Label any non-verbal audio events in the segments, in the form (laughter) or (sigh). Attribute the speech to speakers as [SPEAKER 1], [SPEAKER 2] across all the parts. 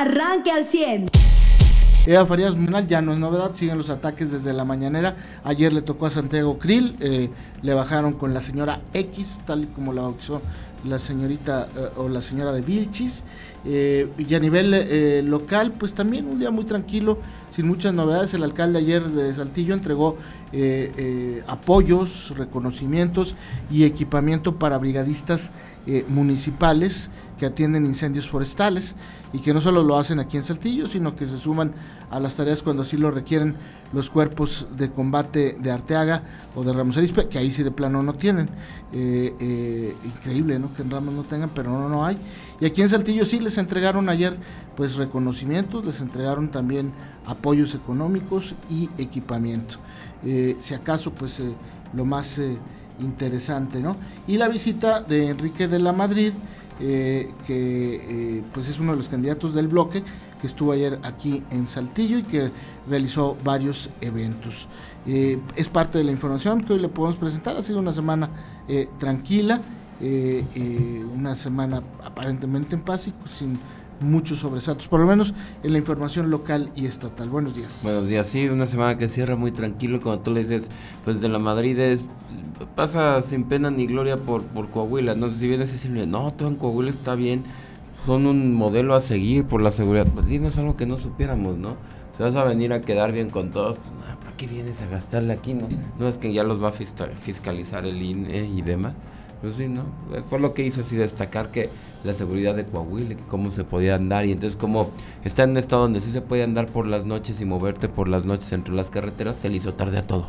[SPEAKER 1] arranque al 100.
[SPEAKER 2] Eva Farías Munal ya no es novedad, siguen los ataques desde la mañanera. Ayer le tocó a Santiago Krill, eh, le bajaron con la señora X, tal y como la bautizó la señorita eh, o la señora de Vilchis. Eh, y a nivel local, pues también un día muy tranquilo, sin muchas novedades. El alcalde ayer de Saltillo entregó apoyos, reconocimientos y equipamiento para brigadistas municipales que atienden incendios forestales y que no solo lo hacen aquí en Saltillo, sino que se suman a las tareas cuando así lo requieren los cuerpos de combate de Arteaga o de Ramos Arispe, que ahí sí de plano no tienen. Eh, eh, increíble, ¿no? Que en Ramos no tengan, pero no, no hay. Y aquí en Saltillo sí les entregaron ayer pues reconocimientos, les entregaron también apoyos económicos y equipamiento. Eh, si acaso pues lo más interesante, ¿no? Y la visita de Enrique de la Madrid, eh, que eh, pues es uno de los candidatos del bloque, que estuvo ayer aquí en Saltillo y que realizó varios eventos. Eh, es parte de la información que hoy le podemos presentar. Ha sido una semana tranquila, una semana aparentemente en paz y sin muchos sobresaltos, por lo menos en la información local y estatal. Buenos días.
[SPEAKER 3] Buenos días, sí, una semana que cierra muy tranquilo, como tú le dices, pues de la Madrid es, pasa sin pena ni gloria por, por Coahuila, no sé si vienes a decirle, no, todo en Coahuila está bien, son un modelo a seguir por la seguridad, pues es algo que no supiéramos, ¿no? Se vas a venir a quedar bien con todos, pues, ¿para qué vienes a gastarle aquí, no? No es que ya los va a fiscalizar el INE y demás. Pues sí, ¿no? Fue lo que hizo así destacar que la seguridad de Coahuila, cómo se podía andar y entonces como está en un estado donde sí se puede andar por las noches y moverte por las noches entre las carreteras, se le hizo tarde a todo.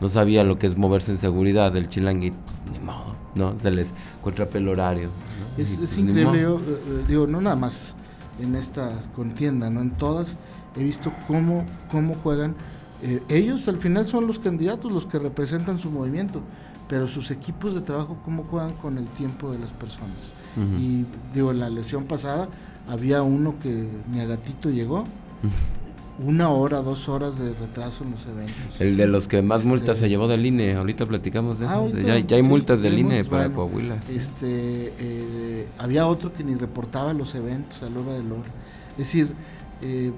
[SPEAKER 3] No sabía lo que es moverse en seguridad del chilangui, pues, ni modo, ¿no? Se les contrape el horario.
[SPEAKER 2] Es, pues, increíble, yo, eh, eh, digo, no nada más en esta contienda, ¿no? En todas he visto cómo, cómo juegan. Eh, ellos al final son los candidatos, los que representan su movimiento pero sus equipos de trabajo cómo juegan con el tiempo de las personas. Y digo, en la lesión pasada había uno que mi agatito llegó. Una hora, dos horas de retraso en los eventos.
[SPEAKER 3] El de los que más este, multas se llevó del INE, ahorita platicamos de eso. Ah, ya, hay multas del INE para Coahuila.
[SPEAKER 2] Este, eh, había otro que ni reportaba los eventos a la hora de la hora. Es decir, eh,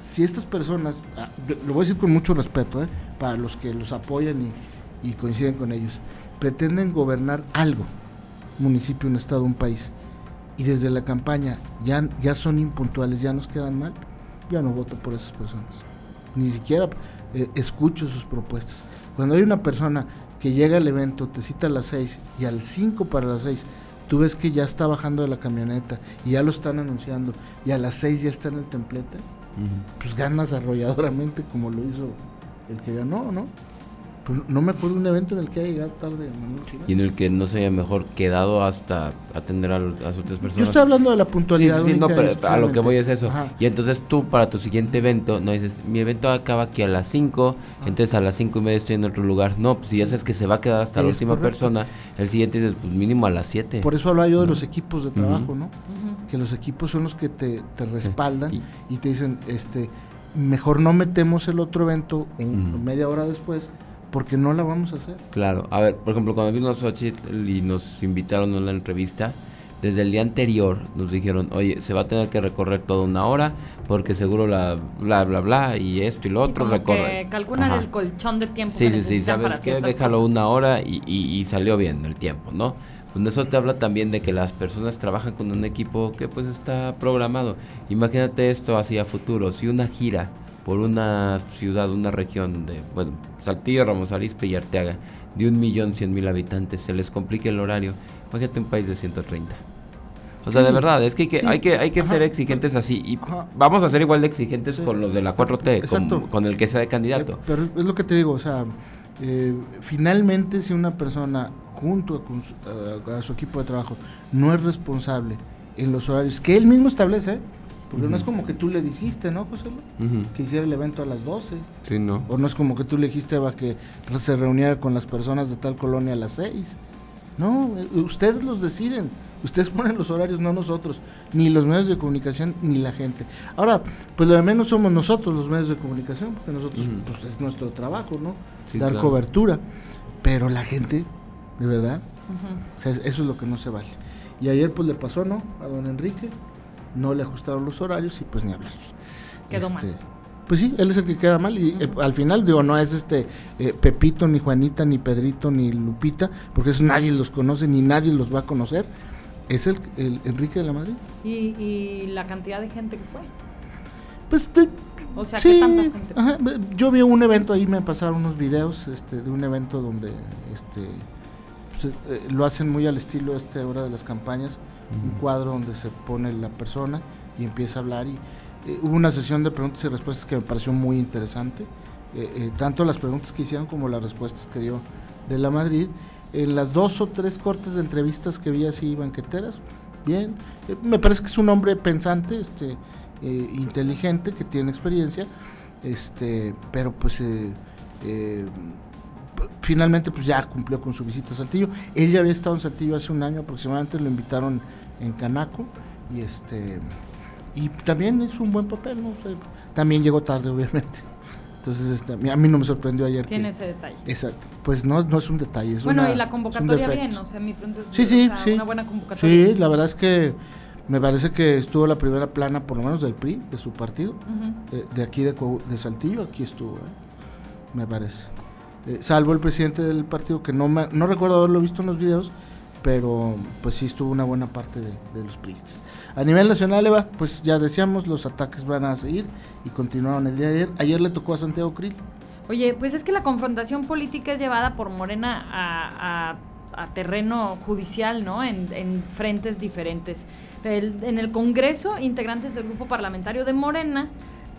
[SPEAKER 2] si estas personas, ah, lo voy a decir con mucho respeto, eh, para los que los apoyan y, y coinciden con ellos, pretenden gobernar algo, municipio, un estado, un país, y desde la campaña ya, ya son impuntuales, ya nos quedan mal, ya no voto por esas personas. Ni siquiera eh, escucho sus propuestas. Cuando hay una persona que llega al evento, te cita a las 6 y al 5 para las 6, tú ves que ya está bajando de la camioneta y ya lo están anunciando y a las 6 ya está en el templete, pues ganas arrolladoramente como lo hizo el que ganó, ¿no? Pues, no me acuerdo de un evento en el que haya llegado tarde
[SPEAKER 3] Y en el que no se haya mejor quedado hasta atender a, las otras personas.
[SPEAKER 2] Yo estoy hablando de la puntualidad.
[SPEAKER 3] Sí, sí, no, pero a lo que voy es eso. Y entonces tú para tu siguiente evento, no dices, mi evento acaba aquí a las 5, entonces a las 5 y media estoy en otro lugar. No, pues si ya sabes que se va a quedar hasta la última persona, el siguiente dices, pues mínimo a las 7.
[SPEAKER 2] Por eso hablaba yo de los equipos de trabajo, ¿no? Que los equipos son los que te, te respaldan y, te dicen, este, mejor no metemos el otro evento media hora después porque no la vamos a hacer.
[SPEAKER 3] Claro, a ver, por ejemplo, cuando vino Xochitl y nos invitaron a una entrevista, desde el día anterior nos dijeron, oye, se va a tener que recorrer toda una hora porque seguro la bla bla bla y esto y lo otro recorre.
[SPEAKER 4] calculan el colchón de tiempo.
[SPEAKER 3] Sí, sí, sí, sabes que déjalo una hora y, y, salió bien el tiempo, ¿no? Pues eso te habla también de que las personas trabajan con un equipo que pues está programado. Imagínate esto así a futuro, si una gira por una ciudad, una región de, bueno, Saltillo, Ramos Arizpe y Arteaga, de un millón cien mil habitantes, se les complica el horario. Imagínate un país de 130. O sea, de verdad, es que hay que, hay que, hay que ser exigentes así. Y vamos a ser igual de exigentes con los de la 4T, con, el que sea de candidato.
[SPEAKER 2] Eh, pero es lo que te digo, o sea, eh, finalmente si una persona junto a, a, su equipo de trabajo no es responsable en los horarios que él mismo establece, porque no es como que tú le dijiste, ¿no, José? Que hiciera el evento a las 12.
[SPEAKER 3] Sí, no.
[SPEAKER 2] O no es como que tú le dijiste Eva, que se reuniera con las personas de tal colonia a las 6. No, eh, ustedes los deciden. Ustedes ponen los horarios, no nosotros. Ni los medios de comunicación, ni la gente. Ahora, pues lo de menos somos nosotros los medios de comunicación, porque nosotros, pues es nuestro trabajo, ¿no? Dar cobertura. Pero la gente, de verdad, eso es lo que no se vale. Y ayer pues le pasó, ¿no? A don Enrique no le ajustaron los horarios y pues ni hablar.
[SPEAKER 4] Quedó mal.
[SPEAKER 2] Pues sí, él es el que queda mal y eh, al final digo, no es este eh, Pepito, ni Juanita, ni Pedrito, ni Lupita, porque eso nadie los conoce, ni nadie los va a conocer. Es el, el Enrique de la Madrid.
[SPEAKER 4] ¿Y, y la cantidad de gente que fue.
[SPEAKER 2] Pues de-
[SPEAKER 4] O sea,
[SPEAKER 2] sí,
[SPEAKER 4] ¿qué tanta gente?
[SPEAKER 2] ajá, yo vi un evento ahí, me pasaron unos videos este, de un evento donde este, eh, lo hacen muy al estilo este hora de las campañas, un cuadro donde se pone la persona y empieza a hablar y eh, hubo una sesión de preguntas y respuestas que me pareció muy interesante, eh, tanto las preguntas que hicieron como las respuestas que dio de la Madrid. En las dos o tres cortes de entrevistas que vi así banqueteras, bien, me parece que es un hombre pensante, este, inteligente, que tiene experiencia, este, pero pues finalmente pues ya cumplió con su visita a Saltillo. Él ya había estado en Saltillo hace un año aproximadamente, lo invitaron en Canaco y este y también hizo un buen papel, ¿no? O sea, también llegó tarde, (laughs) obviamente. Entonces, este, a mí- no me sorprendió ayer.
[SPEAKER 4] Tiene
[SPEAKER 2] que,
[SPEAKER 4] ese detalle.
[SPEAKER 2] Exacto. Pues no, no es un detalle, es
[SPEAKER 4] bueno,
[SPEAKER 2] una-
[SPEAKER 4] y la convocatoria bien, o sea, mi pregunta es
[SPEAKER 2] Sí,
[SPEAKER 4] o
[SPEAKER 2] sí,
[SPEAKER 4] sea,
[SPEAKER 2] sí.
[SPEAKER 4] una buena convocatoria.
[SPEAKER 2] Sí, la verdad es que me parece que estuvo la primera plana, por lo menos del PRI, de su partido, de aquí de, de Saltillo, aquí estuvo, eh, me parece. Eh, salvo el presidente del partido, que no, me- no recuerdo haberlo visto en los videos, pero pues sí estuvo una buena parte de, los priistas. A nivel nacional, Eva, pues ya decíamos, los ataques van a seguir y continuaron el día de ayer. Ayer le tocó a Santiago Krill.
[SPEAKER 4] Oye, pues es que la confrontación política es llevada por Morena a, terreno judicial, ¿no? En, en frentes diferentes. En el Congreso, integrantes del grupo parlamentario de Morena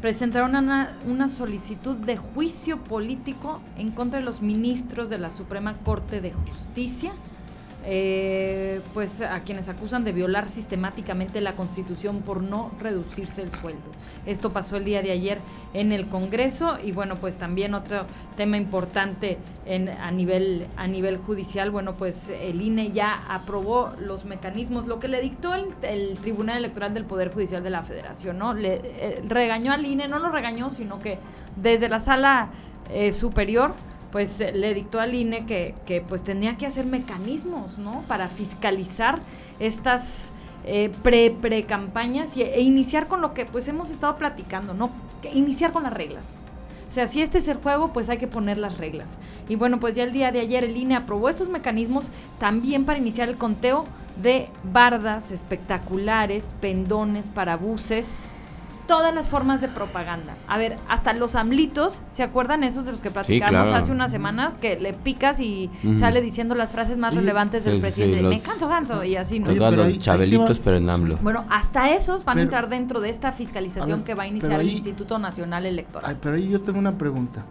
[SPEAKER 4] presentaron una, una solicitud de juicio político en contra de los ministros de la Suprema Corte de Justicia, eh, pues a quienes acusan de violar sistemáticamente la Constitución por no reducirse el sueldo. Esto pasó el día de ayer en el Congreso y bueno, pues también otro tema importante a, nivel, a nivel judicial, bueno, pues el INE ya aprobó los mecanismos, lo que le dictó el, el Tribunal Electoral del Poder Judicial de la Federación, ¿no? Le eh, regañó al INE, no lo regañó, sino que desde la sala eh, superior pues eh, le dictó al INE que, que, pues tenía que hacer mecanismos, ¿no? Para fiscalizar estas eh, pre pre e iniciar con lo que pues hemos estado platicando, ¿no? Iniciar con las reglas. O sea, si este es el juego, pues hay que poner las reglas. Y bueno, pues ya el día de ayer el INE aprobó estos mecanismos también para iniciar el conteo de bardas espectaculares, pendones, parabuses, todas las formas de propaganda. A ver, hasta los amlitos, ¿se acuerdan esos de los que platicamos
[SPEAKER 3] claro.
[SPEAKER 4] hace una semana? Que le picas y sale diciendo las frases más relevantes
[SPEAKER 3] Sí,
[SPEAKER 4] del
[SPEAKER 3] sí,
[SPEAKER 4] presidente.
[SPEAKER 3] los-
[SPEAKER 4] Me canso, ganso, y así, ¿no?
[SPEAKER 2] Oye,
[SPEAKER 3] Todos
[SPEAKER 2] pero
[SPEAKER 3] los
[SPEAKER 2] ahí-
[SPEAKER 3] chabelitos, pero en AMLO.
[SPEAKER 4] Bueno, hasta esos van a entrar dentro de esta fiscalización
[SPEAKER 2] ver,
[SPEAKER 4] que va a iniciar el Instituto Nacional Electoral.
[SPEAKER 2] Ay, pero ahí yo tengo una pregunta.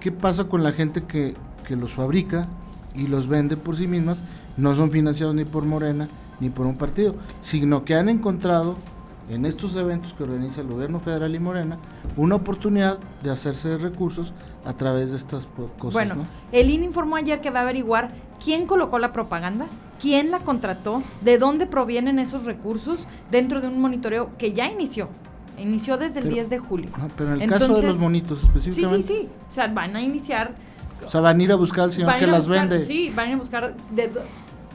[SPEAKER 2] ¿Qué pasa con la gente que, que los fabrica y los vende por sí mismas? No son financiados ni por Morena ni por un partido, sino que han encontrado en estos eventos que organiza el gobierno federal y Morena una oportunidad de hacerse de recursos a través de estas cosas.
[SPEAKER 4] Bueno,
[SPEAKER 2] ¿no?
[SPEAKER 4] el INE informó ayer que va a averiguar quién colocó la propaganda, quién la contrató, de dónde provienen esos recursos dentro de un monitoreo que ya inició. Inició desde el
[SPEAKER 2] Pero-
[SPEAKER 4] 10 de julio.
[SPEAKER 2] Ajá, pero en el caso de los monitos
[SPEAKER 4] Sí, sí,
[SPEAKER 2] específicamente,
[SPEAKER 4] sí. O sea, van a iniciar.
[SPEAKER 2] o sea, van a ir a buscar al señor que las
[SPEAKER 4] buscar-
[SPEAKER 2] vende.
[SPEAKER 4] Sí, van a buscar de,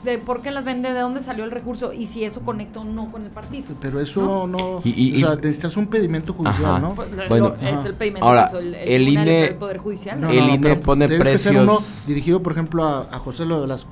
[SPEAKER 4] de por qué las vende, de dónde salió el recurso y si eso conecta o no con el partido.
[SPEAKER 2] Pero eso no,
[SPEAKER 3] Y- y-
[SPEAKER 2] o sea, necesitas un pedimento judicial,
[SPEAKER 3] Ajá.
[SPEAKER 2] ¿no?
[SPEAKER 4] Pues, lo-
[SPEAKER 3] Bueno,
[SPEAKER 4] es el pedimento
[SPEAKER 3] Ahora,
[SPEAKER 4] el, el
[SPEAKER 3] el INE
[SPEAKER 4] Poder Judicial.
[SPEAKER 2] No,
[SPEAKER 3] El
[SPEAKER 2] no,
[SPEAKER 3] INE pone
[SPEAKER 2] tienes que ser uno
[SPEAKER 3] precios.
[SPEAKER 2] dirigido, por ejemplo, a, a José Lo de Velasco.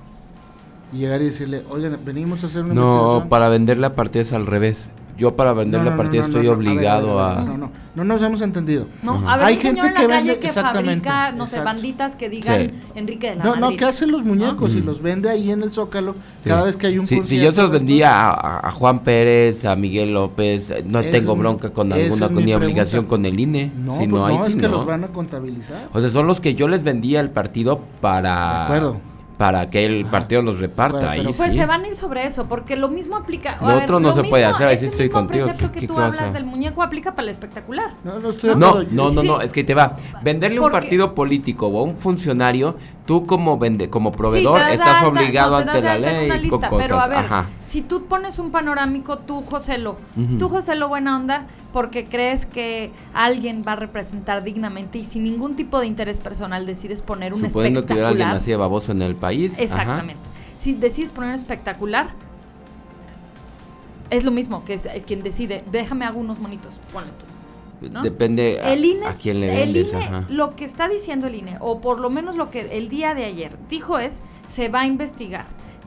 [SPEAKER 2] Y llegar y decirle, oigan, venimos a hacer una
[SPEAKER 3] No,
[SPEAKER 2] investigación.
[SPEAKER 3] para vender la partida es al revés. Yo para vender
[SPEAKER 2] No,
[SPEAKER 3] la
[SPEAKER 2] no, no,
[SPEAKER 3] partida
[SPEAKER 2] no,
[SPEAKER 3] estoy
[SPEAKER 2] no, no, ver,
[SPEAKER 3] obligado
[SPEAKER 2] ver, ver,
[SPEAKER 3] a...
[SPEAKER 2] No, no, no nos hemos entendido.
[SPEAKER 4] No, a ver,
[SPEAKER 2] Hay gente
[SPEAKER 4] en la
[SPEAKER 2] que
[SPEAKER 4] calle
[SPEAKER 2] vende-
[SPEAKER 4] que
[SPEAKER 2] exactamente,
[SPEAKER 4] fabrica, no sé, banditas que digan
[SPEAKER 3] Sí.
[SPEAKER 4] Enrique de la
[SPEAKER 2] No, no, que hacen los muñecos y
[SPEAKER 3] Mm.
[SPEAKER 2] los vende ahí en el Zócalo
[SPEAKER 3] Sí.
[SPEAKER 2] cada vez que hay un
[SPEAKER 3] Si, si yo se los vendía a, a- a Juan Pérez, a Miguel López, eh, no tengo
[SPEAKER 2] es mi-
[SPEAKER 3] bronca con alguna
[SPEAKER 2] mi
[SPEAKER 3] ni obligación con el INE.
[SPEAKER 2] No,
[SPEAKER 3] si
[SPEAKER 2] pues
[SPEAKER 3] no, hay,
[SPEAKER 2] no, es
[SPEAKER 3] sí,
[SPEAKER 2] que
[SPEAKER 3] no.
[SPEAKER 2] los van a contabilizar.
[SPEAKER 3] O sea, son los que yo les vendía al partido para...
[SPEAKER 2] De acuerdo.
[SPEAKER 3] Para que el partido los reparta.
[SPEAKER 2] Bueno,
[SPEAKER 3] ahí
[SPEAKER 4] Pues
[SPEAKER 3] sí.
[SPEAKER 4] se van a ir sobre eso, porque lo mismo aplica.
[SPEAKER 3] Lo otro no se puede hacer, ahí sí
[SPEAKER 4] ese
[SPEAKER 3] estoy contigo.
[SPEAKER 4] precepto
[SPEAKER 3] ¿Qué-
[SPEAKER 4] que
[SPEAKER 3] qué
[SPEAKER 4] tú hablas del muñeco aplica para el espectacular.
[SPEAKER 2] No, no estoy de
[SPEAKER 3] No, no, no, no, es que te va. Venderle un partido político o a un funcionario, tú como vende, como proveedor estás
[SPEAKER 4] alta-
[SPEAKER 3] obligado
[SPEAKER 4] no,
[SPEAKER 3] ante la ley
[SPEAKER 4] una
[SPEAKER 3] con
[SPEAKER 4] lista,
[SPEAKER 3] cosas.
[SPEAKER 4] Pero a ver,
[SPEAKER 3] Ajá.
[SPEAKER 4] si tú pones un panorámico, tú, Joselo,
[SPEAKER 3] Ujú.
[SPEAKER 4] tú, Joselo, buena onda, porque crees que alguien va a representar dignamente y sin ningún tipo de interés personal decides poner un
[SPEAKER 3] Suponiendo que hubiera alguien
[SPEAKER 4] espectacular.
[SPEAKER 3] así de baboso en el país. ajá.
[SPEAKER 4] Exactamente. Si decides poner un espectacular, es lo mismo que es quien decide, déjame hago unos monitos, ponlo tú.
[SPEAKER 3] Depende a,
[SPEAKER 4] el INE,
[SPEAKER 3] a quién le vendes.
[SPEAKER 4] El INE, lo que está diciendo el INE, o por lo menos lo que el día de ayer dijo es, se va a investigar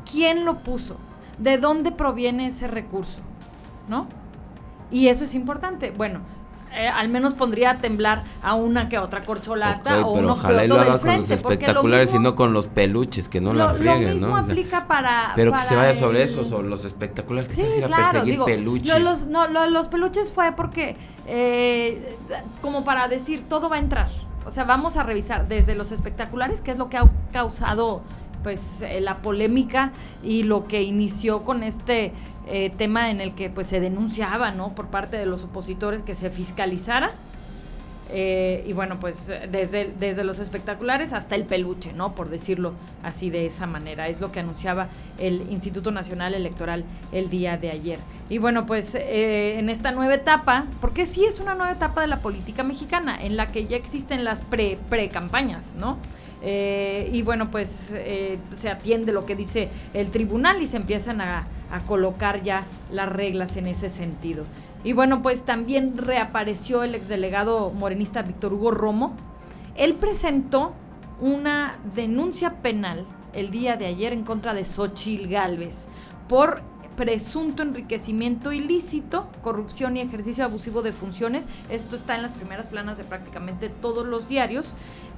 [SPEAKER 4] quién lo puso, de dónde proviene ese recurso, ¿no? Y eso es importante. Bueno, eh, al menos pondría a temblar a una que otra corcholata o
[SPEAKER 3] pero
[SPEAKER 4] uno
[SPEAKER 3] ojalá
[SPEAKER 4] que
[SPEAKER 3] lo
[SPEAKER 4] otro
[SPEAKER 3] haga
[SPEAKER 4] del frente.
[SPEAKER 3] con los
[SPEAKER 4] porque lo
[SPEAKER 3] espectaculares
[SPEAKER 4] mismo-
[SPEAKER 3] y no con los peluches, que no la
[SPEAKER 4] lo-
[SPEAKER 3] frieguen,
[SPEAKER 4] Lo mismo
[SPEAKER 3] ¿no? O sea,
[SPEAKER 4] aplica para.
[SPEAKER 3] pero que se vaya sobre eso, sobre los espectaculares, que
[SPEAKER 4] Sí,
[SPEAKER 3] estás ir a
[SPEAKER 4] claro,
[SPEAKER 3] perseguir
[SPEAKER 4] digo,
[SPEAKER 3] peluches.
[SPEAKER 4] lo- los, no, lo- los peluches fue porque, eh, como para decir, todo va a entrar. O sea, vamos a revisar desde los espectaculares, qué es lo que ha causado pues eh, la polémica y lo que inició con este eh, tema en el que pues se denunciaba, ¿no? Por parte de los opositores que se fiscalizara. Eh, y bueno, pues desde, desde los espectaculares hasta el peluche, ¿no? Por decirlo así de esa manera. Es lo que anunciaba el Instituto Nacional Electoral el día de ayer. Y bueno, pues eh, en esta nueva etapa, porque sí es una nueva etapa de la política mexicana, en la que ya existen las pre- pre-campañas, ¿no? Eh, y bueno, pues eh, se atiende lo que dice el tribunal y se empiezan a, a colocar ya las reglas en ese sentido. Y bueno, pues también reapareció el exdelegado morenista Víctor Hugo Romo. Él presentó una denuncia penal el día de ayer en contra de Xochil Gálvez por presunto enriquecimiento ilícito, corrupción y ejercicio abusivo de funciones. Esto está en las primeras planas de prácticamente todos los diarios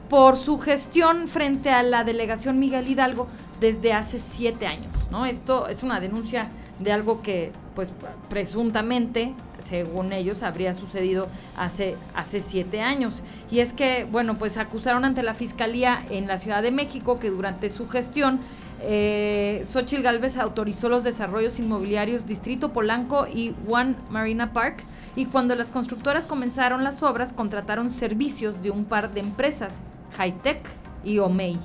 [SPEAKER 4] por su gestión frente a la delegación Miguel Hidalgo desde hace siete años. ¿no? Esto es una denuncia de algo que, pues, presuntamente, según ellos, habría sucedido hace, hace siete años. Y es que, bueno, pues acusaron ante la Fiscalía en la Ciudad de México que durante su gestión eh, Xochitl Galvez autorizó los desarrollos inmobiliarios Distrito Polanco y One Marina Park y cuando las constructoras comenzaron las obras contrataron servicios de un par de empresas, Hightech y Omei.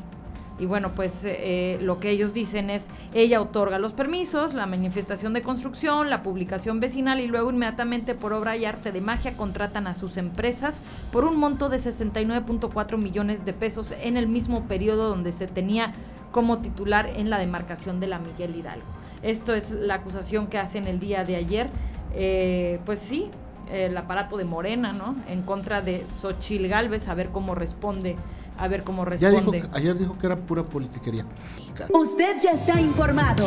[SPEAKER 4] Y bueno, pues eh, lo que ellos dicen es, ella otorga los permisos, la manifestación de construcción, la publicación vecinal y luego inmediatamente por obra y arte de magia contratan a sus empresas por un monto de 69.4 millones de pesos en el mismo periodo donde se tenía como titular en la demarcación de la Miguel Hidalgo. Esto es la acusación que hacen el día de ayer. Eh, pues sí, el aparato de Morena, ¿no? En contra de Xochil Gálvez, a ver cómo responde, a ver cómo
[SPEAKER 2] Ya dijo,
[SPEAKER 4] responde.
[SPEAKER 2] ayer dijo que era pura politiquería mexicana.
[SPEAKER 1] Usted ya está informado.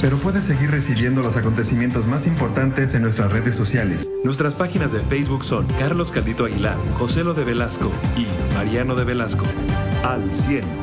[SPEAKER 5] Pero puede seguir recibiendo los acontecimientos más importantes en nuestras redes sociales. Nuestras páginas de Facebook son Carlos Caldito Aguilar, José Lo de Velasco y Mariano de Velasco. Al 100.